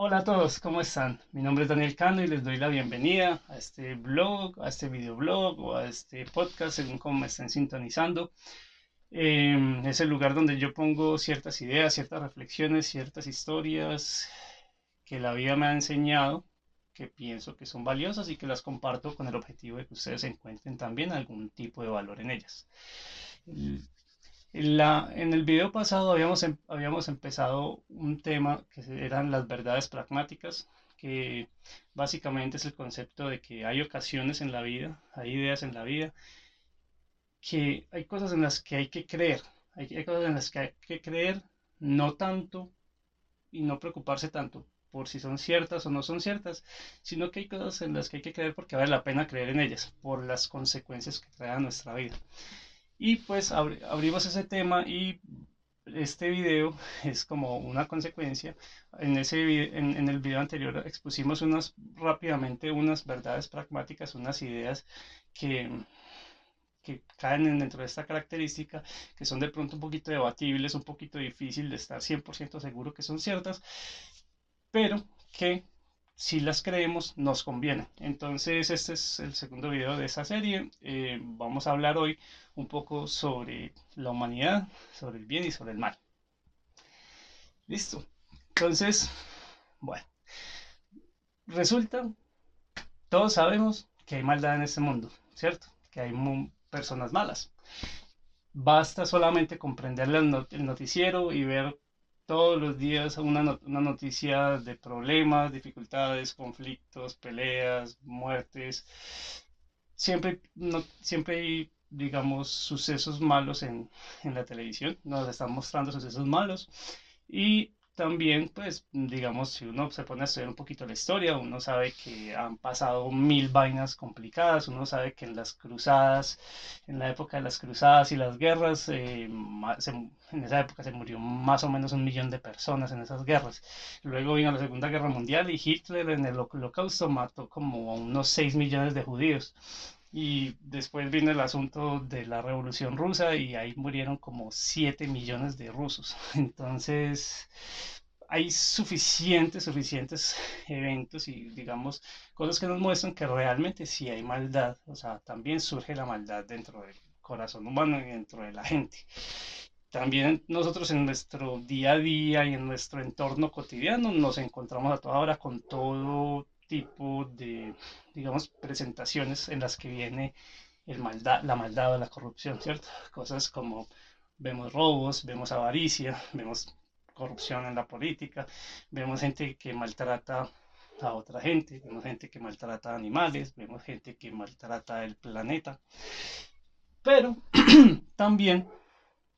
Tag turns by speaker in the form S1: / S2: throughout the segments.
S1: Hola a todos, ¿cómo están? Mi nombre es Daniel Cano y les doy la bienvenida a este blog, a este videoblog o a este podcast, según como me estén sintonizando. Em, es el lugar donde yo pongo ciertas ideas, ciertas reflexiones, ciertas historias que la vida me ha enseñado, que pienso que son valiosas y que las comparto con el objetivo de que ustedes encuentren también algún tipo de valor en ellas. La, en el video pasado habíamos, em, habíamos empezado un tema que eran las verdades pragmáticas, que básicamente es el concepto de que hay ocasiones en la vida, hay ideas en la vida, que hay cosas en las que hay que creer, hay, hay cosas en las que hay que creer, no tanto y no preocuparse tanto por si son ciertas o no son ciertas, sino que hay cosas en las que hay que creer porque vale la pena creer en ellas, por las consecuencias que trae a nuestra vida. Y pues abrimos ese tema y este video es como una consecuencia. En, ese en, el video anterior expusimos unas rápidamente unas verdades pragmáticas, unas ideas que, que caen dentro de esta característica, que son de pronto un poquito debatibles, un poquito difícil de estar 100% seguro que son ciertas, pero que si las creemos nos conviene. Entonces este es el segundo video de esta serie. Eh, vamos a hablar hoy un poco sobre la humanidad, sobre el bien y sobre el mal. Listo. Entonces, bueno, resulta, todos sabemos que hay maldad en este mundo, ¿cierto? Que hay personas malas. Basta solamente comprender el noticiero y ver todos los días una, una noticia de problemas, dificultades, conflictos, peleas, muertes. Siempre, siempre hay, digamos, sucesos malos en, en la televisión. Nos están mostrando sucesos malos. Y también, pues, digamos, si uno se pone a estudiar un poquito la historia, uno sabe que han pasado mil vainas complicadas, uno sabe que en las cruzadas, en la época de las cruzadas y las guerras, eh, en esa época se murió más o menos un millón de personas en esas guerras. Luego vino la Segunda Guerra Mundial y Hitler en el holocausto mató como unos 6 millones de judíos. Y después vino el asunto de la Revolución Rusa y ahí murieron como 7 millones de rusos. Entonces, hay suficientes, suficientes eventos y, digamos, cosas que nos muestran que realmente sí hay maldad. O sea, también surge la maldad dentro del corazón humano y dentro de la gente. También nosotros en nuestro día a día y en nuestro entorno cotidiano nos encontramos a toda hora con todo tipo de, digamos, presentaciones en las que viene el maldad, la maldad o la corrupción, ¿cierto? Cosas como vemos robos, vemos avaricia, vemos corrupción en la política, vemos gente que maltrata a otra gente, vemos gente que maltrata a animales, vemos gente que maltrata el planeta, pero también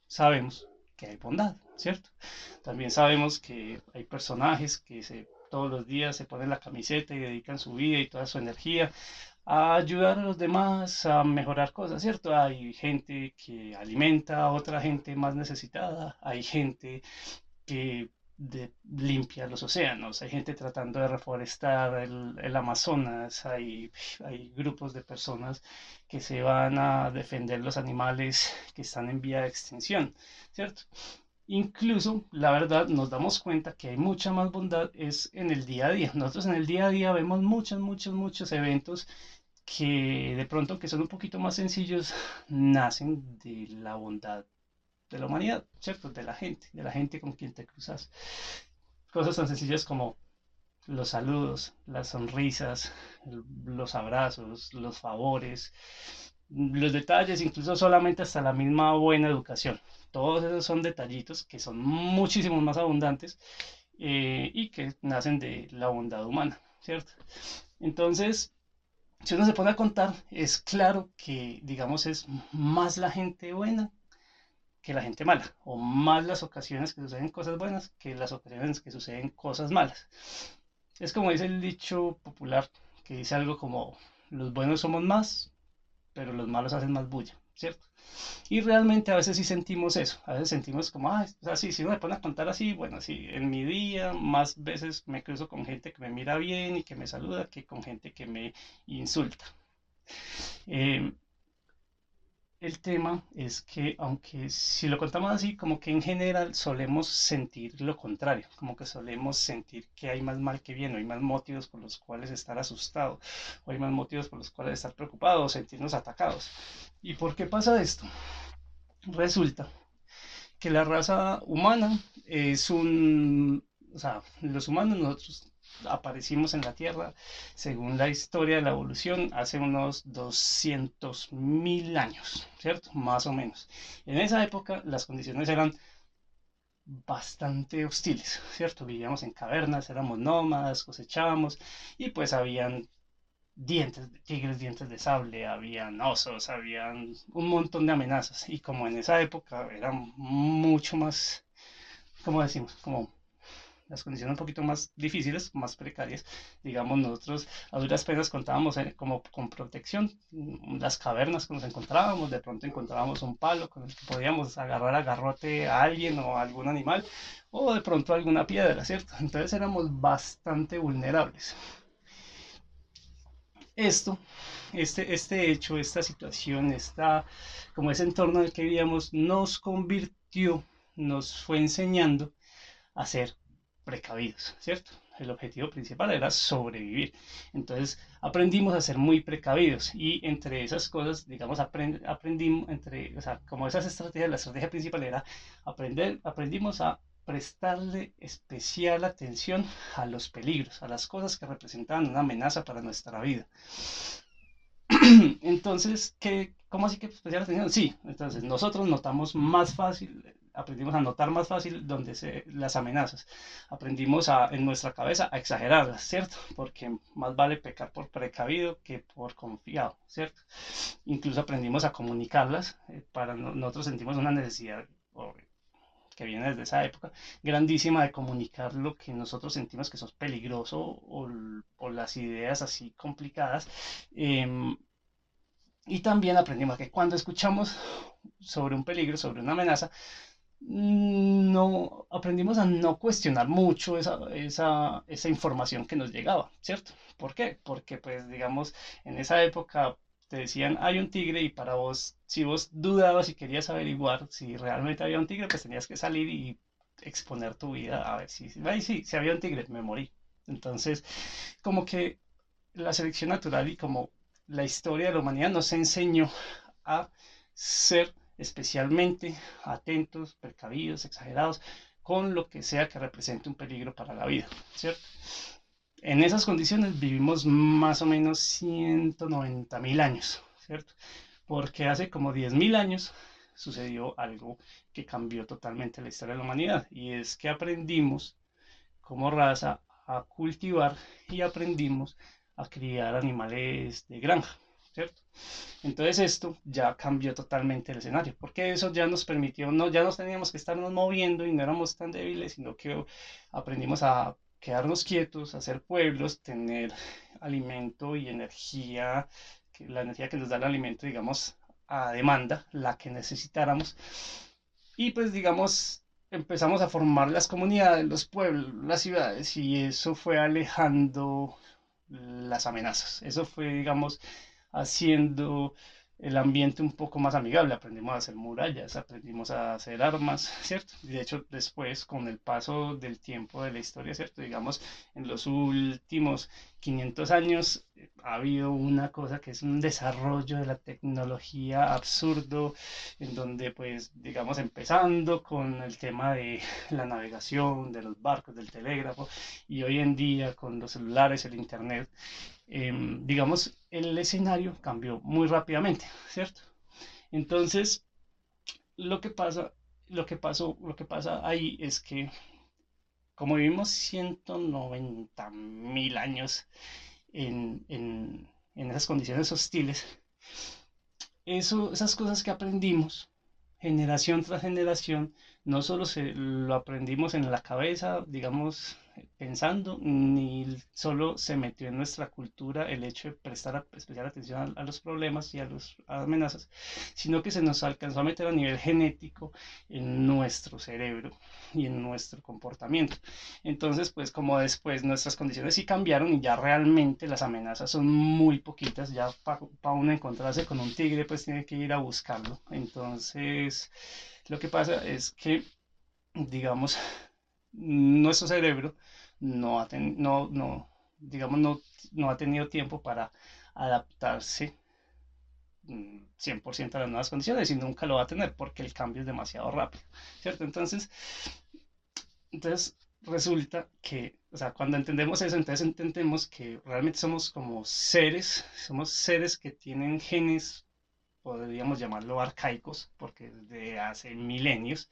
S1: sabemos que hay bondad, ¿cierto? También sabemos que hay personajes que se todos los días se ponen la camiseta y dedican su vida y toda su energía a ayudar a los demás a mejorar cosas, ¿cierto? Hay gente que alimenta a otra gente más necesitada, hay gente que limpia los océanos, hay gente tratando de reforestar el, el Amazonas, hay, hay, grupos de personas que se van a defender los animales que están en vía de extinción, ¿cierto? Incluso, la verdad, nos damos cuenta que hay mucha más bondad es en el día a día. Nosotros en el día a día vemos muchos, muchos, muchos eventos que de pronto, que son un poquito más sencillos, nacen de la bondad de la humanidad, ¿cierto? De la gente, de la gente con quien te cruzas. Cosas tan sencillas como los saludos, las sonrisas, los abrazos, los favores, los detalles, incluso solamente hasta la misma buena educación. Todos esos son detallitos que son muchísimo más abundantes eh, y que nacen de la bondad humana, ¿cierto? Entonces, si uno se pone a contar, es claro que, digamos, es más la gente buena que la gente mala, o más las ocasiones que suceden cosas buenas que las ocasiones que suceden cosas malas. Es como dice el dicho popular, que dice algo como, los buenos somos más, pero los malos hacen más bulla, ¿cierto? Y realmente a veces sí sentimos eso, a veces sentimos como, ah, sí, si uno me pone a contar así, bueno, sí, en mi día más veces me cruzo con gente que me mira bien y que me saluda que con gente que me insulta. Em, el tema es que, aunque si lo contamos así, como que en general solemos sentir lo contrario, como que solemos sentir que hay más mal que bien, o hay más motivos por los cuales estar asustado, o hay más motivos por los cuales estar preocupado, o sentirnos atacados. ¿Y por qué pasa esto? Resulta que la raza humana es un, o sea, los humanos nosotros aparecimos en la Tierra, según la historia de la evolución, hace unos 200 mil años, ¿cierto? Más o menos. En esa época las condiciones eran bastante hostiles, ¿cierto? Vivíamos en cavernas, éramos nómadas, cosechábamos y pues habían dientes tigres, dientes de sable, habían osos, habían un montón de amenazas y como en esa época eran mucho más, ¿cómo decimos? Como las condiciones un poquito más difíciles, más precarias. Digamos, nosotros a duras penas contábamos eh, como con protección las cavernas que nos encontrábamos, de pronto encontrábamos un palo con el que podíamos agarrar a garrote a alguien o a algún animal, o de pronto alguna piedra, ¿cierto? Entonces éramos bastante vulnerables. Esto, este, este hecho, esta situación, esta, como ese entorno en el que vivíamos, nos convirtió, nos fue enseñando a ser precavidos, ¿cierto? El objetivo principal era sobrevivir. Entonces aprendimos a ser muy precavidos y entre esas cosas, digamos, aprendimos, entre, o sea, como esas estrategias, la estrategia principal era aprender, aprendimos a prestarle especial atención a los peligros, a las cosas que representaban una amenaza para nuestra vida. Entonces, ¿qué, ¿cómo así que especial atención? Sí, entonces nosotros notamos más fácil aprendimos a notar más fácil donde se, las amenazas. Aprendimos a, en nuestra cabeza a exagerarlas, ¿cierto? Porque más vale pecar por precavido que por confiado, ¿cierto? Incluso aprendimos a comunicarlas. Eh, para nosotros sentimos una necesidad que viene desde esa época, grandísima de comunicar lo que nosotros sentimos que eso es peligroso o, las ideas así complicadas. Em, y también aprendimos que cuando escuchamos sobre un peligro, sobre una amenaza, no aprendimos a no cuestionar mucho esa, esa, esa, información que nos llegaba, ¿cierto? ¿Por qué? Porque pues digamos, en esa época te decían hay un tigre y para vos, si vos dudabas y querías averiguar si realmente había un tigre, pues tenías que salir y exponer tu vida a ver si, ay, sí, si había un tigre, me morí. Entonces, como que la selección natural y como la historia de la humanidad nos enseñó a ser especialmente atentos, precavidos, exagerados con lo que sea que represente un peligro para la vida, ¿cierto? En esas condiciones vivimos más o menos 190 mil años, ¿cierto? Porque hace como 10 mil años sucedió algo que cambió totalmente la historia de la humanidad y es que aprendimos como raza a cultivar y aprendimos a criar animales de granja. ¿Cierto? Entonces esto ya cambió totalmente el escenario, porque eso ya nos permitió, no, ya nos teníamos que estarnos moviendo y no éramos tan débiles, sino que aprendimos a quedarnos quietos, hacer pueblos, tener alimento y energía, que, la energía que nos da el alimento, digamos, a demanda, la que necesitáramos. Y pues digamos, empezamos a formar las comunidades, los pueblos, las ciudades, y eso fue alejando las amenazas. Eso fue, digamos, haciendo el ambiente un poco más amigable. Aprendimos a hacer murallas, aprendimos a hacer armas, ¿cierto? Y de hecho, después, con el paso del tiempo de la historia, ¿cierto? Digamos, en los últimos 500 años eh, ha habido una cosa que es un desarrollo de la tecnología absurdo, en donde, pues, digamos, empezando con el tema de la navegación, de los barcos, del telégrafo, y hoy en día con los celulares, el Internet, Em, digamos, el escenario cambió muy rápidamente, ¿cierto? Entonces, lo que pasa, lo que pasó, lo que pasa ahí es que como vivimos 190 mil años en, en, en, esas condiciones hostiles, eso, esas cosas que aprendimos, generación tras generación, no solo se, lo aprendimos en la cabeza, digamos, pensando, ni solo se metió en nuestra cultura el hecho de prestar especial atención a, los problemas y a las amenazas, sino que se nos alcanzó a meter a nivel genético en nuestro cerebro y en nuestro comportamiento. Entonces, pues como después nuestras condiciones sí cambiaron y ya realmente las amenazas son muy poquitas, ya para uno encontrarse con un tigre, pues tiene que ir a buscarlo. Entonces, lo que pasa es que, digamos, nuestro cerebro no ha, no, digamos, no, no ha tenido tiempo para adaptarse 100% mm, a las nuevas condiciones y nunca lo va a tener porque el cambio es demasiado rápido, ¿cierto? Entonces, entonces resulta que, o sea, cuando entendemos eso, entonces entendemos que realmente somos como seres, somos seres que tienen genes, podríamos llamarlo arcaicos, porque desde hace milenios,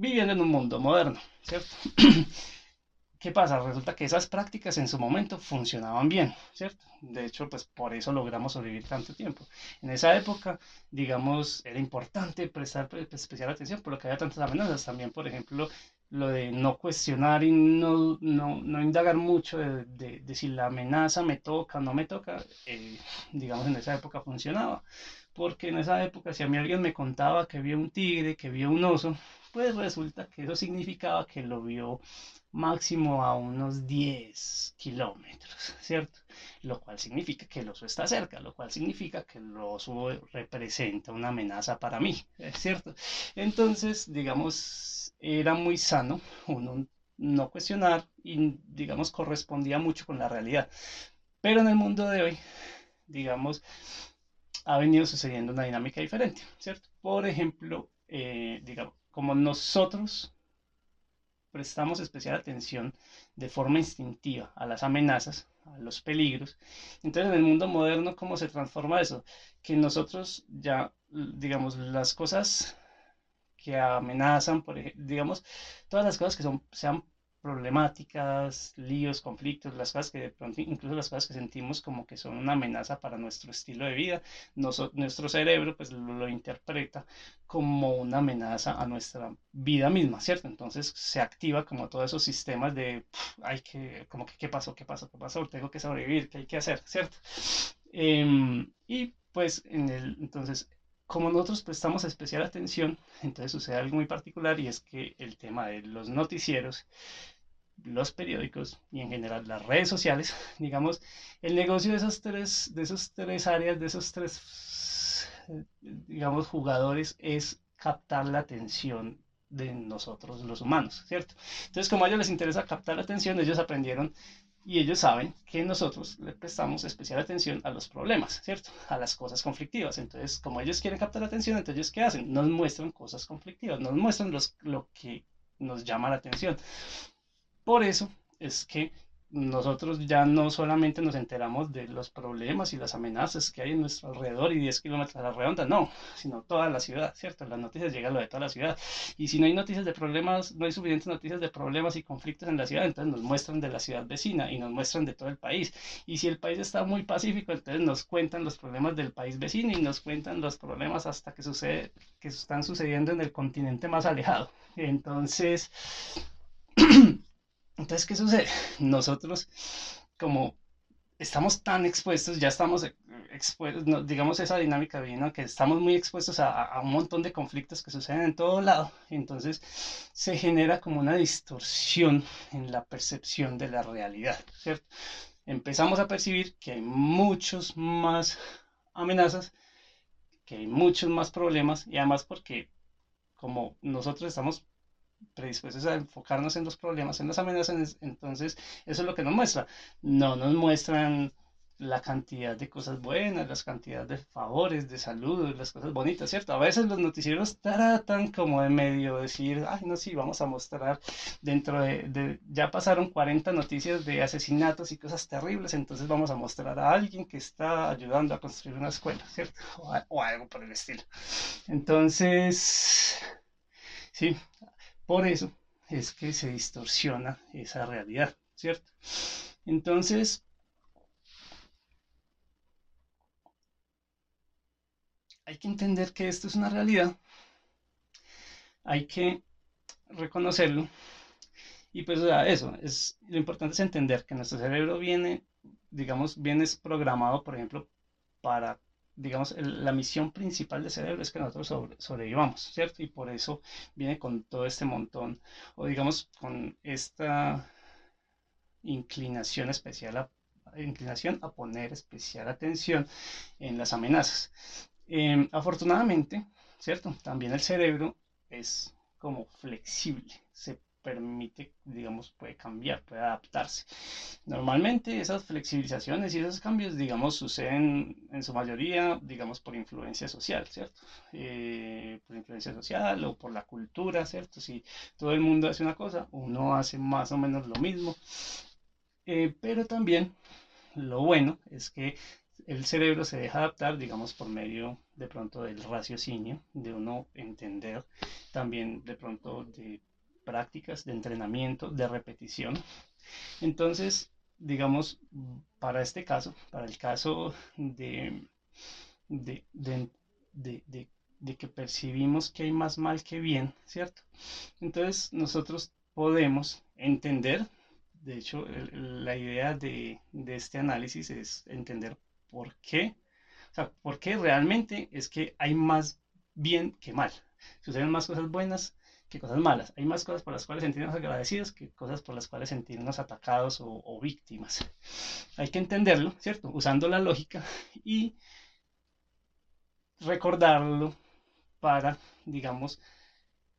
S1: viviendo en un mundo moderno, ¿cierto? ¿Qué pasa? Resulta que esas prácticas en su momento funcionaban bien, ¿cierto? De hecho, pues por eso logramos sobrevivir tanto tiempo. En esa época, digamos, era importante prestar especial atención por lo que había tantas amenazas. También, por ejemplo, lo de no cuestionar y no, no, no indagar mucho de, de, si la amenaza me toca o no me toca, eh, digamos, en esa época funcionaba. Porque en esa época, si a mí alguien me contaba que vio un tigre, que vio un oso, pues resulta que eso significaba que lo vio máximo a unos 10 kilómetros, ¿cierto? Lo cual significa que el oso está cerca, lo cual significa que el oso representa una amenaza para mí, ¿cierto? Entonces, digamos, era muy sano uno no cuestionar y, digamos, correspondía mucho con la realidad. Pero en el mundo de hoy, digamos, ha venido sucediendo una dinámica diferente, ¿cierto? Por ejemplo, eh, digamos, como nosotros prestamos especial atención de forma instintiva a las amenazas, a los peligros. Entonces, en el mundo moderno, ¿cómo se transforma eso? Que nosotros ya, digamos, las cosas que amenazan, por ejemplo, digamos, todas las cosas que son, sean problemáticas, líos, conflictos, las cosas que de pronto, incluso las cosas que sentimos como que son una amenaza para nuestro estilo de vida, nuestro cerebro pues lo, interpreta como una amenaza a nuestra vida misma, ¿cierto? Entonces se activa como todos esos sistemas de, hay que, como que, ¿qué pasó? ¿Qué pasó? ¿Qué pasó? Tengo que sobrevivir, ¿qué hay que hacer? ¿Cierto? Em, y pues en el, entonces como nosotros prestamos especial atención, entonces sucede algo muy particular y es que el tema de los noticieros, los periódicos y en general las redes sociales, digamos, el negocio de esos tres, de esos tres áreas, de esos tres, digamos, jugadores es captar la atención de nosotros los humanos, ¿cierto? Entonces, como a ellos les interesa captar la atención, ellos aprendieron y ellos saben que nosotros le prestamos especial atención a los problemas, ¿cierto? A las cosas conflictivas. Entonces, como ellos quieren captar la atención, entonces, ¿qué hacen? Nos muestran cosas conflictivas, nos muestran los, lo que nos llama la atención. Por eso es que nosotros ya no solamente nos enteramos de los problemas y las amenazas que hay en nuestro alrededor y 10 kilómetros a la redonda, no, sino toda la ciudad, ¿cierto? Las noticias llegan a lo de toda la ciudad. Y si no hay noticias de problemas, no hay suficientes noticias de problemas y conflictos en la ciudad, entonces nos muestran de la ciudad vecina y nos muestran de todo el país. Y si el país está muy pacífico, entonces nos cuentan los problemas del país vecino y nos cuentan los problemas hasta que sucede, que están sucediendo en el continente más alejado. Entonces... Entonces, ¿qué sucede? Nosotros, como estamos tan expuestos, ya estamos expuestos, digamos esa dinámica vino que estamos muy expuestos a, un montón de conflictos que suceden en todo lado, entonces se genera como una distorsión en la percepción de la realidad, ¿cierto? Empezamos a percibir que hay muchos más amenazas, que hay muchos más problemas y además porque como nosotros estamos predispuestos a enfocarnos en los problemas, en las amenazas, entonces eso es lo que nos muestra. No nos muestran la cantidad de cosas buenas, las cantidades de favores, de saludos, las cosas bonitas, ¿cierto? A veces los noticieros tratan como de medio decir, ay, no, sí, vamos a mostrar dentro de, ya pasaron 40 noticias de asesinatos y cosas terribles, entonces vamos a mostrar a alguien que está ayudando a construir una escuela, ¿cierto? o algo por el estilo. Entonces, sí, por eso es que se distorsiona esa realidad, ¿cierto? Entonces, hay que entender que esto es una realidad, hay que reconocerlo Y pues, eso, es, lo importante es entender que nuestro cerebro viene, digamos, viene programado, por ejemplo, para, digamos, la misión principal del cerebro es que nosotros sobrevivamos, ¿cierto? Y por eso viene con todo este montón, o digamos, con esta inclinación especial a, inclinación a poner especial atención en las amenazas. Em, afortunadamente, ¿cierto? También el cerebro es como flexible, se permite, digamos, puede cambiar, puede adaptarse. Normalmente esas flexibilizaciones y esos cambios, digamos, suceden en su mayoría, digamos, por influencia social, ¿cierto? Eh, por influencia social o por la cultura, ¿cierto? Si todo el mundo hace una cosa, uno hace más o menos lo mismo. Eh, pero también lo bueno es que el cerebro se deja adaptar, digamos, por medio de pronto del raciocinio, de uno entender, también de pronto de prácticas, de entrenamiento, de repetición. Entonces, digamos, para este caso, para el caso de, de, de, que percibimos que hay más mal que bien, ¿cierto? Entonces, nosotros podemos entender, de hecho, la idea de, de este análisis es entender por qué, o sea, por qué realmente es que hay más bien que mal. Suceden más cosas buenas que cosas malas. Hay más cosas por las cuales sentirnos agradecidos que cosas por las cuales sentirnos atacados o, víctimas. Hay que entenderlo, ¿cierto? Usando la lógica y recordarlo para, digamos,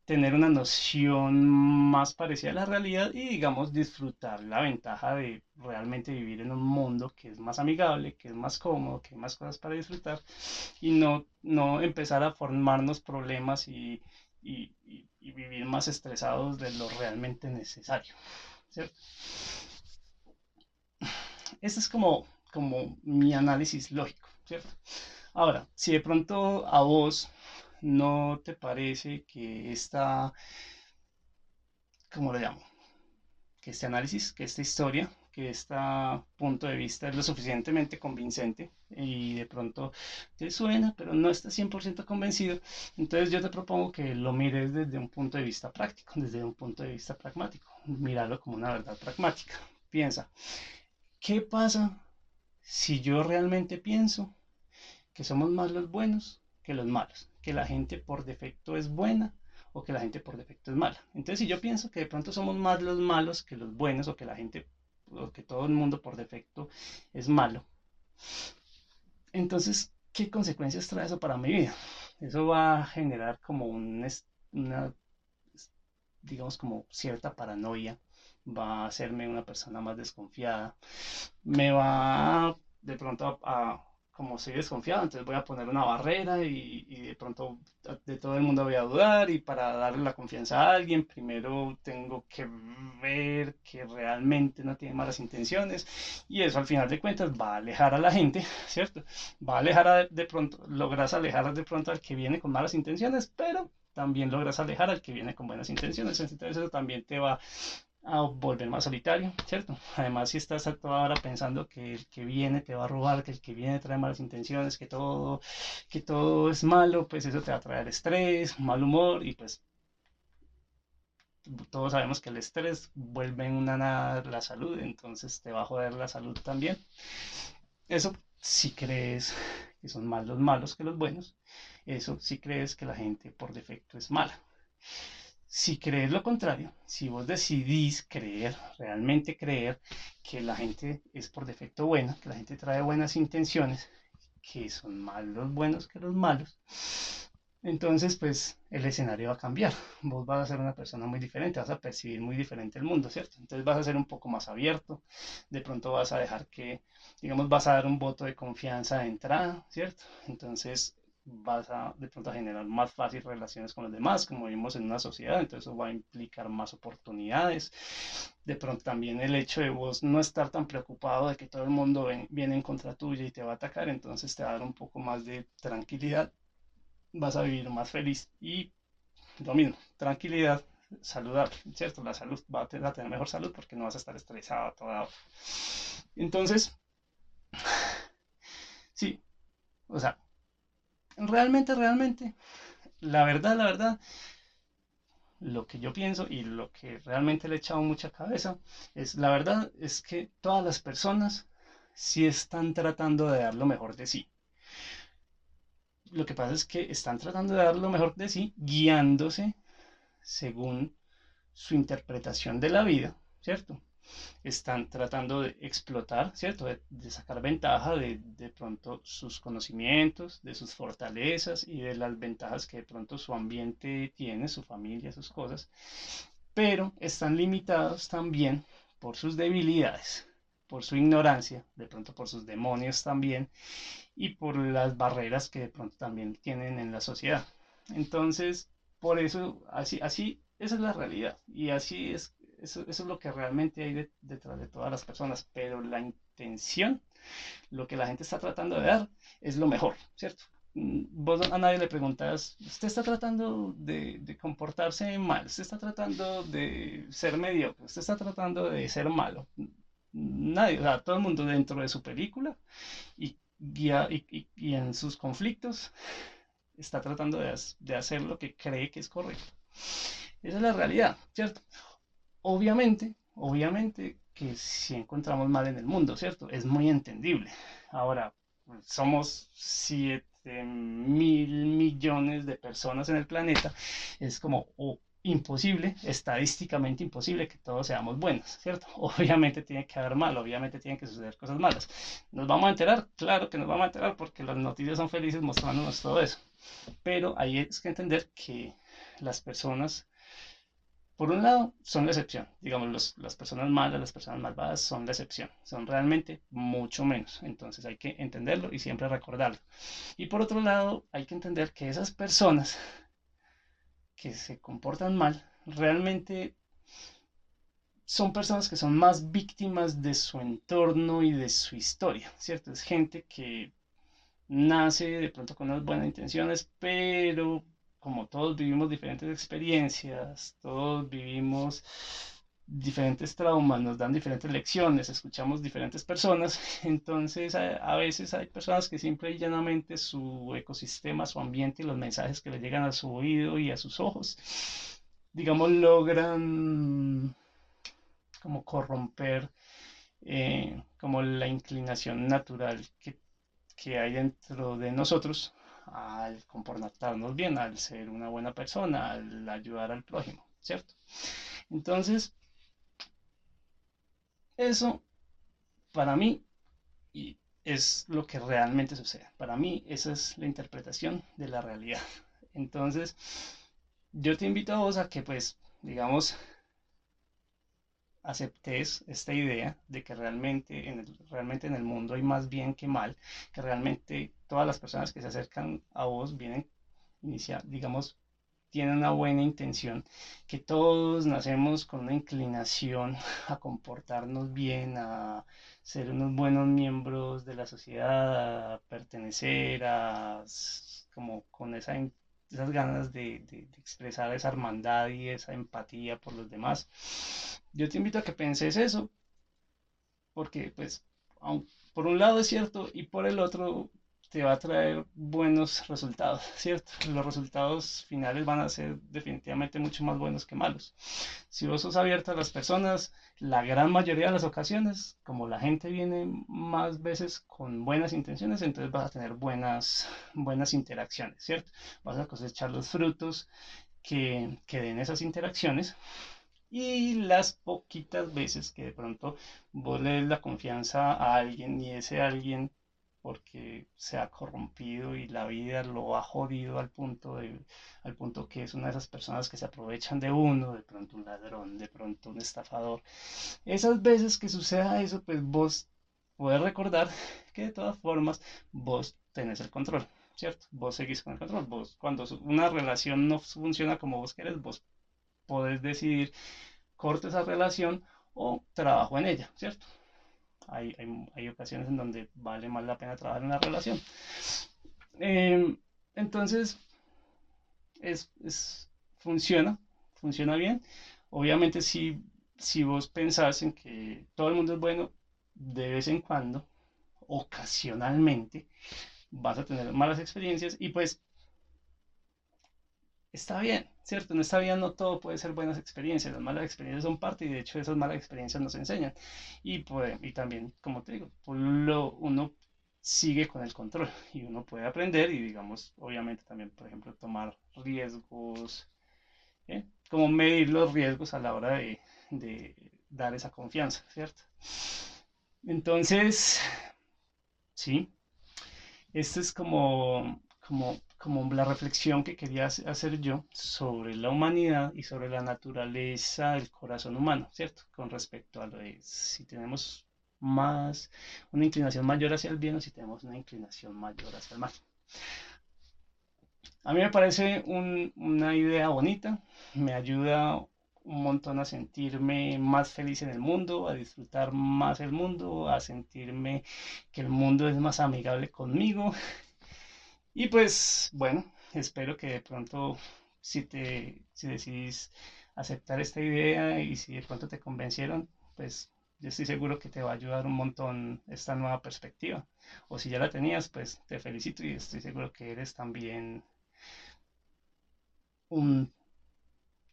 S1: tener una noción más parecida a la realidad y, digamos, disfrutar la ventaja de realmente vivir en un mundo que es más amigable, que es más cómodo, que hay más cosas para disfrutar y no, no empezar a formarnos problemas y y, vivir más estresados de lo realmente necesario. ¿cierto? Este es como, como mi análisis lógico, ¿cierto? Ahora, si de pronto a vos no te parece que esta, ¿cómo lo llamo? Que este análisis, que esta historia que este punto de vista es lo suficientemente convincente y de pronto te suena, pero no estás 100% convencido, entonces yo te propongo que lo mires desde un punto de vista práctico, desde un punto de vista pragmático, míralo como una verdad pragmática. Piensa, ¿qué pasa si yo realmente pienso que somos más los buenos que los malos? Que la gente por defecto es buena o que la gente por defecto es mala. Entonces, si yo pienso que de pronto somos más los malos que los buenos o que la gente que todo el mundo por defecto es malo. Entonces, ¿qué consecuencias trae eso para mi vida? Eso va a generar como un, una, digamos, como cierta paranoia, va a hacerme una persona más desconfiada, me va de pronto a como soy desconfiado, entonces voy a poner una barrera y, de pronto de todo el mundo voy a dudar y para darle la confianza a alguien, primero tengo que ver que realmente no tiene malas intenciones y eso al final de cuentas va a alejar a la gente, ¿cierto? Va a alejar de pronto, logras alejar de pronto al que viene con malas intenciones, pero también logras alejar al que viene con buenas intenciones, entonces eso también te va a volver más solitario, ¿cierto? Además, si estás a toda hora pensando que el que viene te va a robar, que el que viene trae malas intenciones, que todo, que todo es malo, pues eso te va a traer estrés, mal humor y pues todos sabemos que el estrés vuelve en una nada la salud, entonces te va a joder la salud también. Eso si crees que son más los malos que los buenos, eso si crees que la gente por defecto es mala. Si crees lo contrario, si vos decidís creer, realmente creer que la gente es por defecto buena, que la gente trae buenas intenciones, que son más los buenos que los malos, entonces pues el escenario va a cambiar. Vos vas a ser una persona muy diferente, vas a percibir muy diferente el mundo, ¿cierto? Entonces vas a ser un poco más abierto, de pronto vas a dejar que, digamos, vas a dar un voto de confianza de entrada, ¿cierto? Entonces vas a de pronto a generar más fácil relaciones con los demás, como vimos en una sociedad, entonces eso va a implicar más oportunidades. De pronto también el hecho de vos no estar tan preocupado de que todo el mundo viene en contra tuya y te va a atacar, entonces te va a dar un poco más de tranquilidad, vas a vivir más feliz y lo mismo, tranquilidad saludable, ¿cierto? La salud va a tener, tener mejor salud porque no vas a estar estresado toda hora. Entonces, sí, o sea, realmente, realmente, la verdad, la verdad, lo que yo pienso y lo que realmente le he echado mucha cabeza es, la verdad es que todas las personas sí están tratando de dar lo mejor de sí. Lo que pasa es que están tratando de dar lo mejor de sí guiándose según su interpretación de la vida, ¿cierto? Están tratando de explotar, ¿cierto? De, sacar ventaja de, de, pronto sus conocimientos, de sus fortalezas y de las ventajas que de pronto su ambiente tiene, su familia, sus cosas, pero están limitados también por sus debilidades, por su ignorancia, de pronto por sus demonios también y por las barreras que de pronto también tienen en la sociedad. Entonces, por eso, así, así, esa es la realidad y así es eso, es lo que realmente hay detrás de todas las personas, pero la intención, lo que la gente está tratando de dar, es lo mejor, ¿cierto? Mm, vos a nadie le preguntas, ¿usted está tratando de, comportarse mal? ¿Usted está tratando de ser mediocre? ¿Usted está tratando de ser malo? Nadie, o sea, todo el mundo dentro de su película y, en sus conflictos está tratando de, de hacer lo que cree que es correcto. Esa es la realidad, ¿cierto? Obviamente, obviamente que si encontramos mal en el mundo, ¿cierto? Es muy entendible. Ahora, somos 7 mil millones de personas en el planeta. Es como imposible, estadísticamente imposible que todos seamos buenos, ¿cierto? Obviamente tiene que haber mal, obviamente tienen que suceder cosas malas. ¿Nos vamos a enterar? Claro que nos vamos a enterar porque las noticias son felices mostrándonos todo eso. Pero ahí es que entender que las personas por un lado, son la excepción. Digamos, las personas malas, las personas malvadas son la excepción. Son realmente mucho menos. Entonces hay que entenderlo y siempre recordarlo. Y por otro lado, hay que entender que esas personas que se comportan mal, realmente son personas que son más víctimas de su entorno y de su historia, ¿cierto? Es gente que nace de pronto con unas buenas intenciones, pero como todos vivimos diferentes experiencias, todos vivimos diferentes traumas, nos dan diferentes lecciones, escuchamos diferentes personas, entonces a, veces hay personas que simple y llanamente su ecosistema, su ambiente y los mensajes que le llegan a su oído y a sus ojos, digamos, logran como corromper eh, como la inclinación natural que, que hay dentro de nosotros al comportarnos bien, al ser una buena persona, al ayudar al prójimo, ¿cierto? Entonces, eso para mí es lo que realmente sucede. Para mí esa es la interpretación de la realidad. Entonces, yo te invito a vos a que pues, digamos, aceptes esta idea de que realmente en, el, realmente en el mundo hay más bien que mal, que realmente todas las personas que se acercan a vos vienen, inicia, digamos, tienen una buena intención, que todos nacemos con una inclinación a comportarnos bien, a ser unos buenos miembros de la sociedad, a pertenecer, a como con esa esas ganas de, de, expresar esa hermandad y esa empatía por los demás. Yo te invito a que penses eso, porque pues por un lado es cierto y por el otro te va a traer buenos resultados, ¿cierto? Los resultados finales van a ser definitivamente mucho más buenos que malos. Si vos sos abierto a las personas, la gran mayoría de las ocasiones, como la gente viene más veces con buenas intenciones, entonces vas a tener buenas, buenas interacciones, ¿cierto? Vas a cosechar los frutos que, que den esas interacciones y las poquitas veces que de pronto vos le des la confianza a alguien y ese alguien porque se ha corrompido y la vida lo ha jodido al punto, de, al punto que es una de esas personas que se aprovechan de uno, de pronto un ladrón, de pronto un estafador. Esas veces que suceda eso, pues vos puedes recordar que de todas formas vos tenés el control, ¿cierto? Vos seguís con el control. Vos, cuando una relación no funciona como vos querés, vos podés decidir corto esa relación o trabajo en ella, ¿cierto? Hay, hay, ocasiones en donde vale más la pena trabajar en una relación. Em, entonces, es, es, funciona, funciona bien. Obviamente, si, si vos pensás en que todo el mundo es bueno, de vez en cuando, ocasionalmente, vas a tener malas experiencias y pues está bien, ¿cierto? En esta vida no todo puede ser buenas experiencias, las malas experiencias son parte y de hecho esas malas experiencias nos enseñan. Y, pues, y también, como te digo, lo, uno sigue con el control y uno puede aprender y digamos, obviamente también, por ejemplo, tomar riesgos, ¿eh? como medir los riesgos a la hora de, de dar esa confianza, ¿cierto? Entonces, sí, esto es como, como, como la reflexión que quería hacer yo sobre la humanidad y sobre la naturaleza del corazón humano, ¿cierto? Con respecto a lo de si tenemos más, una inclinación mayor hacia el bien o si tenemos una inclinación mayor hacia el mal. A mí me parece una idea bonita, me ayuda un montón a sentirme más feliz en el mundo, a disfrutar más el mundo, a sentirme que el mundo es más amigable conmigo. Y pues bueno, espero que de pronto si te si decidís aceptar esta idea y si de pronto te convencieron, pues yo estoy seguro que te va a ayudar un montón esta nueva perspectiva. O si ya la tenías, pues te felicito y estoy seguro que eres también un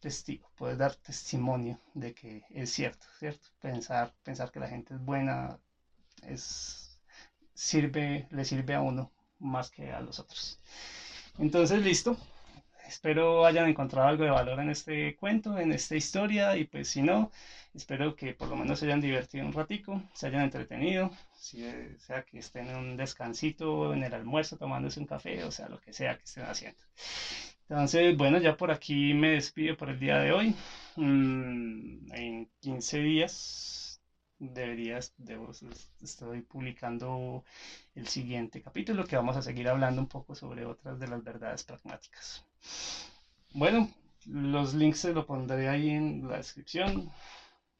S1: testigo, puedes dar testimonio de que es cierto, ¿cierto? Pensar, pensar que la gente es buena es sirve, le sirve a uno más que a los otros. Entonces, listo. Espero hayan encontrado algo de valor en este cuento, en esta historia, y pues si no, espero que por lo menos se hayan divertido un ratico, se hayan entretenido, si sea que estén en un descansito, en el almuerzo, tomándose un café, o sea, lo que sea que estén haciendo. Entonces, bueno, ya por aquí me despido por el día de hoy. Mm, en 15 días deberías, debo, estoy publicando el siguiente capítulo que vamos a seguir hablando un poco sobre otras de las verdades pragmáticas. Bueno, los links se lo pondré ahí en la descripción,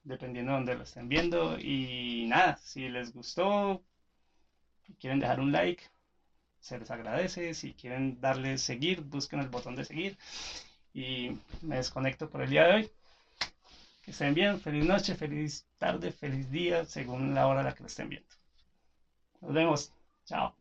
S1: dependiendo de donde lo estén viendo. Y nada, si les gustó, quieren dejar un like, se les agradece. Si quieren darle seguir, busquen el botón de seguir. Y me desconecto por el día de hoy. Que estén bien, feliz noche, feliz tarde, feliz día, según la hora a la que lo estén viendo. Nos vemos. Chao.